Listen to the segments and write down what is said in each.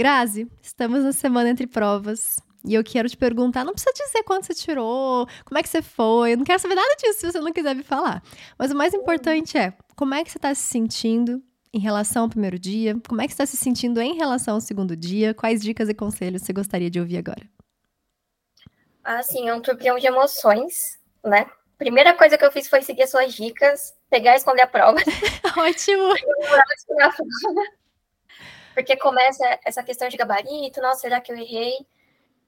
Grazi, estamos na semana entre provas. E eu quero te perguntar, não precisa dizer quanto você tirou, como é que você foi, eu não quero saber nada disso se você não quiser me falar. Mas o mais importante é, como é que você está se sentindo em relação ao primeiro dia? Como é que você está se sentindo em relação ao segundo dia? Quais dicas e conselhos você gostaria de ouvir agora? Assim, é um turbilhão de emoções, né? Primeira coisa que eu fiz foi seguir as suas dicas, pegar e esconder a prova. Ótimo! Porque começa essa questão de gabarito, nossa, será que eu errei?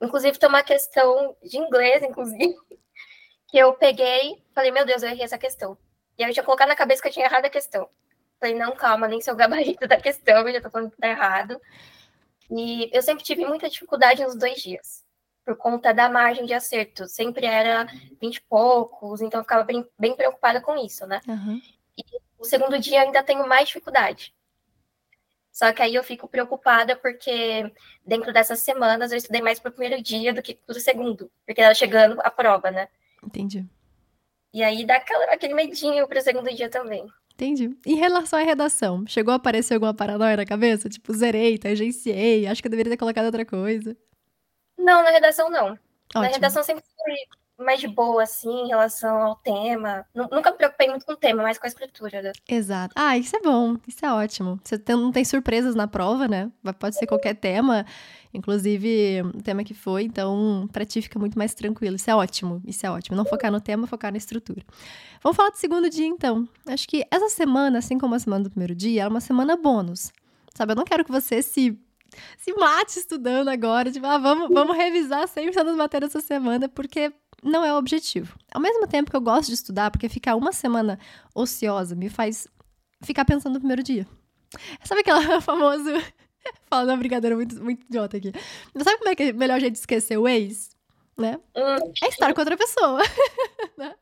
Inclusive, tem uma questão de inglês, inclusive, que eu peguei, falei, meu Deus, eu errei essa questão. E aí eu tinha colocado na cabeça que eu tinha errado a questão. Falei, não, calma, nem seu gabarito da questão, eu já tô falando que tá errado. E eu sempre tive muita dificuldade nos dois dias, por conta da margem de acerto. Sempre era 20 e poucos, então eu ficava bem, bem preocupada com isso, né? Uhum. E o segundo dia ainda tenho mais dificuldade. Só que aí eu fico preocupada porque dentro dessas semanas eu estudei mais para o primeiro dia do que para o segundo, porque era chegando a prova, né? Entendi. E aí dá aquela, aquele medinho para o segundo dia também. Entendi. Em relação à redação, chegou a aparecer alguma paranoia na cabeça? Tipo, zerei, tangenciei, acho que eu deveria ter colocado outra coisa. Não, na redação não. Ótimo. Na redação sempre foi mais de boa, assim, em relação ao tema. Nunca me preocupei muito com o tema, mas com a escritura. Né? Exato. Ah, isso é bom, isso é ótimo. Você não tem surpresas na prova, né? Pode ser qualquer tema, inclusive o tema que foi, então pra ti fica muito mais tranquilo. Isso é ótimo, isso é ótimo. Não focar no tema, focar na estrutura. Vamos falar do segundo dia, então. Acho que essa semana, assim como a semana do primeiro dia, é uma semana bônus. Sabe, eu não quero que você se se mate estudando agora, tipo, ah, vamos, vamos revisar sempre das matérias essa semana, porque não é o objetivo. Ao mesmo tempo que eu gosto de estudar, porque ficar uma semana ociosa me faz ficar pensando no primeiro dia. Sabe aquela famosa. Fala uma brincadeira muito, muito idiota aqui. Mas sabe como é que é o melhor jeito de esquecer o ex? Né? É estar com outra pessoa. né?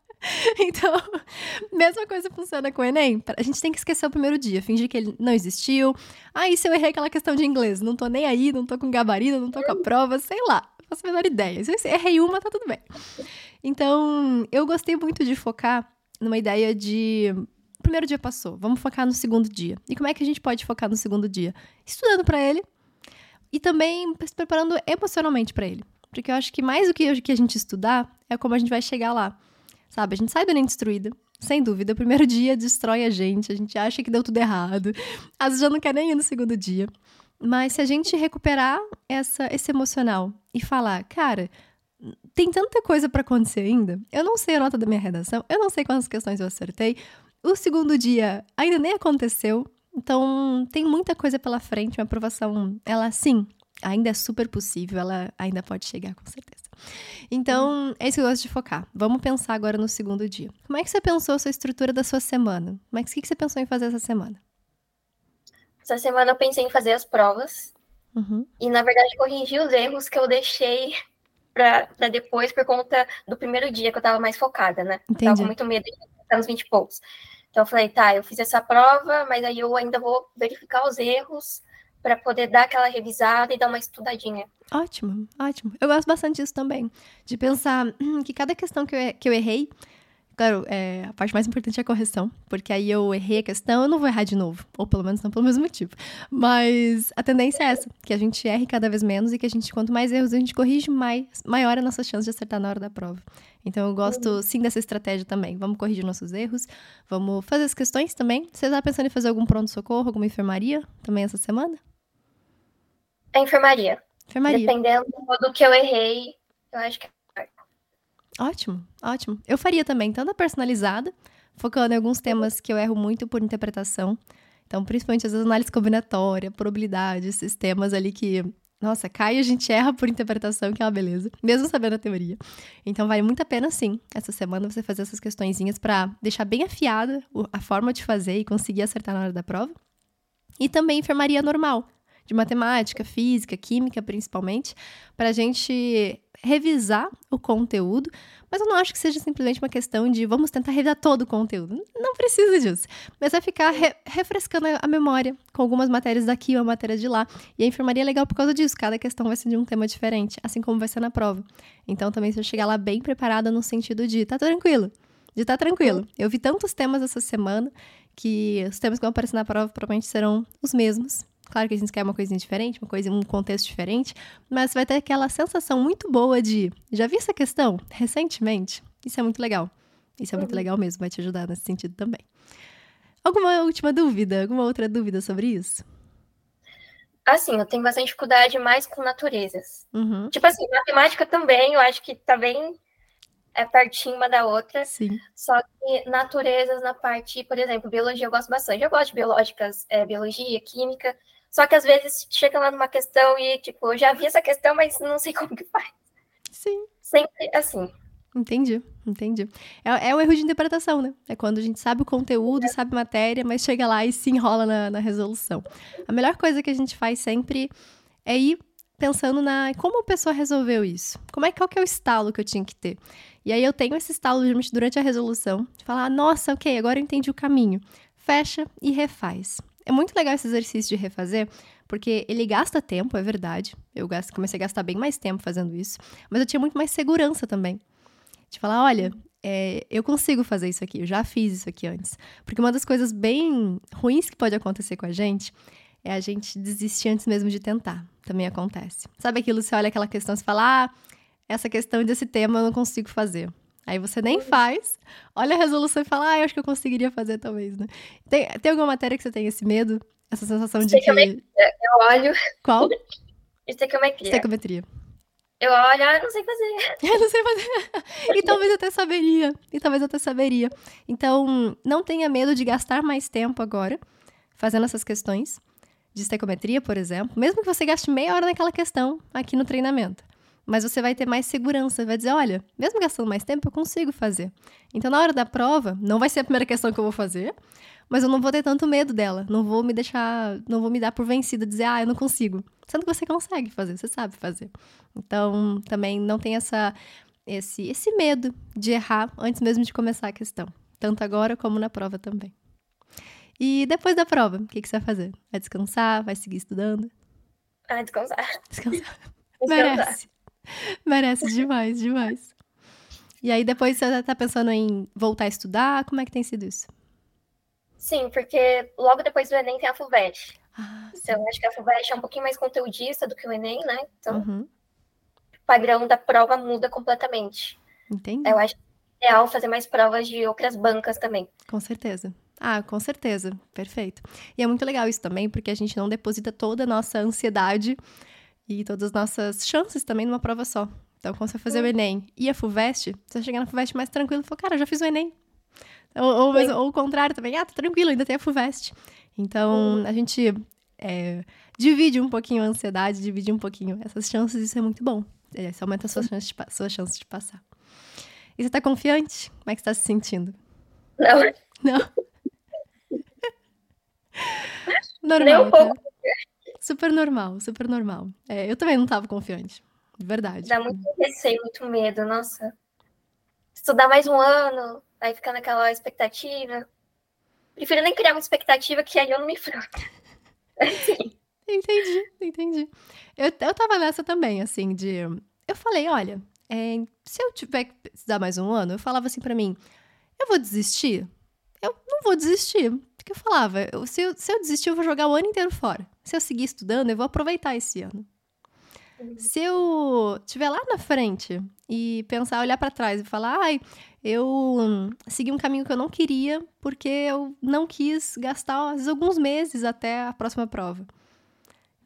Então, mesma coisa funciona com o Enem. A gente tem que esquecer o primeiro dia, fingir que ele não existiu. Ah, e se eu errei aquela questão de inglês? Não tô nem aí, não tô com gabarito, não tô com a prova, sei lá faço a menor ideia. Se eu errei uma, tá tudo bem. Então, eu gostei muito de focar numa ideia de. O primeiro dia passou, vamos focar no segundo dia. E como é que a gente pode focar no segundo dia? Estudando para ele e também se preparando emocionalmente para ele. Porque eu acho que mais do que a gente estudar é como a gente vai chegar lá. Sabe? A gente sai do Enem destruída, sem dúvida. O primeiro dia destrói a gente, a gente acha que deu tudo errado. Às vezes já não quer nem ir no segundo dia. Mas se a gente recuperar essa, esse emocional e falar, cara, tem tanta coisa para acontecer ainda. Eu não sei a nota da minha redação, eu não sei quantas questões eu acertei. O segundo dia ainda nem aconteceu, então tem muita coisa pela frente. Uma aprovação, ela sim, ainda é super possível, ela ainda pode chegar com certeza. Então, é isso que eu gosto de focar. Vamos pensar agora no segundo dia. Como é que você pensou a sua estrutura da sua semana? Como é que, que você pensou em fazer essa semana? Essa semana eu pensei em fazer as provas. Uhum. E, na verdade, corrigir os erros que eu deixei para depois por conta do primeiro dia que eu estava mais focada, né? Entendi. Eu tava com muito medo de estar nos 20 e poucos. Então eu falei, tá, eu fiz essa prova, mas aí eu ainda vou verificar os erros para poder dar aquela revisada e dar uma estudadinha. Ótimo, ótimo. Eu gosto bastante disso também. De pensar que cada questão que eu, que eu errei, Claro, é, a parte mais importante é a correção, porque aí eu errei a questão, eu não vou errar de novo. Ou pelo menos não pelo mesmo motivo. Mas a tendência é essa, que a gente erre cada vez menos e que a gente, quanto mais erros a gente corrige, mais, maior é a nossa chance de acertar na hora da prova. Então eu gosto uhum. sim dessa estratégia também. Vamos corrigir nossos erros, vamos fazer as questões também. Você está pensando em fazer algum pronto-socorro, alguma enfermaria também essa semana? A enfermaria. Enfermaria. Dependendo do que eu errei, eu acho que Ótimo, ótimo. Eu faria também, tanto a personalizada, focando em alguns temas que eu erro muito por interpretação. Então, principalmente às vezes análise combinatória, probabilidade, esses temas ali que, nossa, cai e a gente erra por interpretação, que é uma beleza, mesmo sabendo a teoria. Então, vale muito a pena, sim, essa semana você fazer essas questõezinhas para deixar bem afiada a forma de fazer e conseguir acertar na hora da prova. E também enfermaria normal, de matemática, física, química, principalmente, para a gente revisar o conteúdo, mas eu não acho que seja simplesmente uma questão de vamos tentar revisar todo o conteúdo. Não precisa disso. Mas é ficar re refrescando a memória com algumas matérias daqui, uma matéria de lá. E a enfermaria é legal por causa disso. Cada questão vai ser de um tema diferente, assim como vai ser na prova. Então também você chegar lá bem preparada no sentido de tá tranquilo. De tá tranquilo. Eu vi tantos temas essa semana que os temas que vão aparecer na prova provavelmente serão os mesmos Claro que a gente quer uma coisinha diferente, uma coisa, um contexto diferente, mas vai ter aquela sensação muito boa de já vi essa questão recentemente. Isso é muito legal. Isso é muito uhum. legal mesmo, vai te ajudar nesse sentido também. Alguma última dúvida? Alguma outra dúvida sobre isso? Assim, eu tenho bastante dificuldade mais com naturezas. Uhum. Tipo assim, matemática também, eu acho que tá bem é pertinho uma da outra. Sim. Só que naturezas na parte, por exemplo, biologia eu gosto bastante. Eu gosto de biológicas, é, biologia, química. Só que às vezes chega lá numa questão e, tipo, eu já vi essa questão, mas não sei como que faz. Sim. Sempre assim. Entendi, entendi. É, é o erro de interpretação, né? É quando a gente sabe o conteúdo, sabe a matéria, mas chega lá e se enrola na, na resolução. A melhor coisa que a gente faz sempre é ir pensando na como a pessoa resolveu isso. Como é qual que é o estalo que eu tinha que ter? E aí eu tenho esse estalo durante a resolução, de falar, nossa, ok, agora eu entendi o caminho. Fecha e refaz. É muito legal esse exercício de refazer, porque ele gasta tempo, é verdade. Eu comecei a gastar bem mais tempo fazendo isso, mas eu tinha muito mais segurança também. De falar, olha, é, eu consigo fazer isso aqui, eu já fiz isso aqui antes. Porque uma das coisas bem ruins que pode acontecer com a gente é a gente desistir antes mesmo de tentar. Também acontece. Sabe aquilo, você olha aquela questão e fala, ah, essa questão desse tema eu não consigo fazer. Aí você nem faz, olha a resolução e fala, ah, eu acho que eu conseguiria fazer talvez, né? Tem, tem alguma matéria que você tem esse medo? Essa sensação de que... Eu olho... Qual? Estequiometria. Estequiometria. Eu olho, ah, eu não sei fazer. Eu não sei fazer. e talvez eu até saberia. E talvez até saberia. Então, não tenha medo de gastar mais tempo agora fazendo essas questões de estequiometria, por exemplo. Mesmo que você gaste meia hora naquela questão aqui no treinamento. Mas você vai ter mais segurança, vai dizer, olha, mesmo gastando mais tempo, eu consigo fazer. Então, na hora da prova, não vai ser a primeira questão que eu vou fazer, mas eu não vou ter tanto medo dela. Não vou me deixar, não vou me dar por vencida, dizer, ah, eu não consigo. Sendo que você consegue fazer, você sabe fazer. Então, também não tem essa, esse, esse medo de errar antes mesmo de começar a questão. Tanto agora como na prova também. E depois da prova, o que, que você vai fazer? Vai descansar? Vai seguir estudando? Ah, descansar. Descansar. Merece. Merece demais, demais. E aí depois você tá pensando em voltar a estudar? Como é que tem sido isso? Sim, porque logo depois do Enem tem a FUVEST. Ah, então, acho que a FUVEST é um pouquinho mais conteudista do que o Enem, né? Então, uhum. o padrão da prova muda completamente. Entendi. Eu acho ideal fazer mais provas de outras bancas também. Com certeza. Ah, com certeza. Perfeito. E é muito legal isso também, porque a gente não deposita toda a nossa ansiedade e todas as nossas chances também numa prova só. Então, quando você fazer o Enem e a FUVEST, você vai chegar na FUVEST mais tranquilo e falar, cara, eu já fiz o Enem. Ou, ou, mas, ou, o contrário também, ah, tá tranquilo, ainda tem a FUVEST. Então, uhum. a gente é, divide um pouquinho a ansiedade, divide um pouquinho essas chances, isso é muito bom. É, isso aumenta a sua chance, de, sua chance de passar. E você tá confiante? Como é que você tá se sentindo? Não. Não? Normal, um tá? Super normal, super normal. É, eu também não tava confiante. De verdade. Dá muito receio, muito medo, nossa. Estudar mais um ano, aí ficar naquela expectativa. Prefiro nem criar uma expectativa que aí eu não me frustro. Assim. Entendi, entendi. Eu, eu tava nessa também, assim, de. Eu falei, olha, é, se eu tiver que estudar mais um ano, eu falava assim para mim, eu vou desistir? Eu não vou desistir. Porque eu falava, eu, se, eu, se eu desistir, eu vou jogar o ano inteiro fora. Se eu seguir estudando, eu vou aproveitar esse ano. Uhum. Se eu estiver lá na frente e pensar, olhar para trás e falar, ai, eu segui um caminho que eu não queria porque eu não quis gastar, vezes, alguns meses até a próxima prova.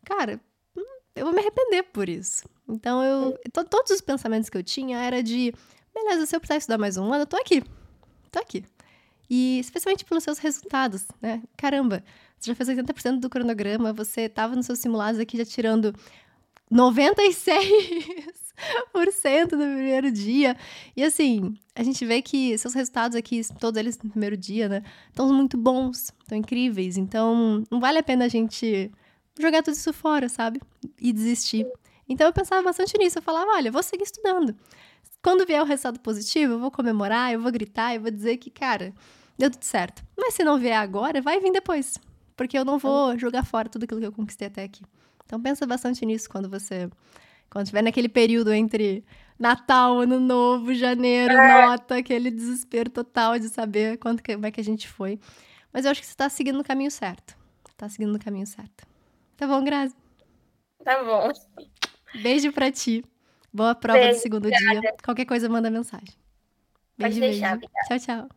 Cara, hum, eu vou me arrepender por isso. Então, eu, to, todos os pensamentos que eu tinha era de, beleza, se eu precisar estudar mais um ano, eu tô aqui. Tô aqui. E especialmente pelos seus resultados, né? Caramba, você já fez 80% do cronograma, você estava nos seus simulados aqui já tirando 96% no primeiro dia. E assim, a gente vê que seus resultados aqui, todos eles no primeiro dia, né? Estão muito bons, estão incríveis. Então, não vale a pena a gente jogar tudo isso fora, sabe? E desistir. Então, eu pensava bastante nisso. Eu falava, olha, vou seguir estudando. Quando vier o resultado positivo, eu vou comemorar, eu vou gritar, eu vou dizer que, cara, deu tudo certo. Mas se não vier agora, vai vir depois. Porque eu não vou jogar fora tudo aquilo que eu conquistei até aqui. Então pensa bastante nisso quando você. Quando estiver naquele período entre Natal, Ano Novo, Janeiro, é. nota, aquele desespero total de saber quanto que, como é que a gente foi. Mas eu acho que você está seguindo no caminho certo. Está seguindo no caminho certo. Tá bom, Grazi? Tá bom. Beijo pra ti. Boa prova Beijo, do segundo obrigada. dia. Qualquer coisa, manda mensagem. Pode Beijo, deixar, beijo. Tchau, tchau.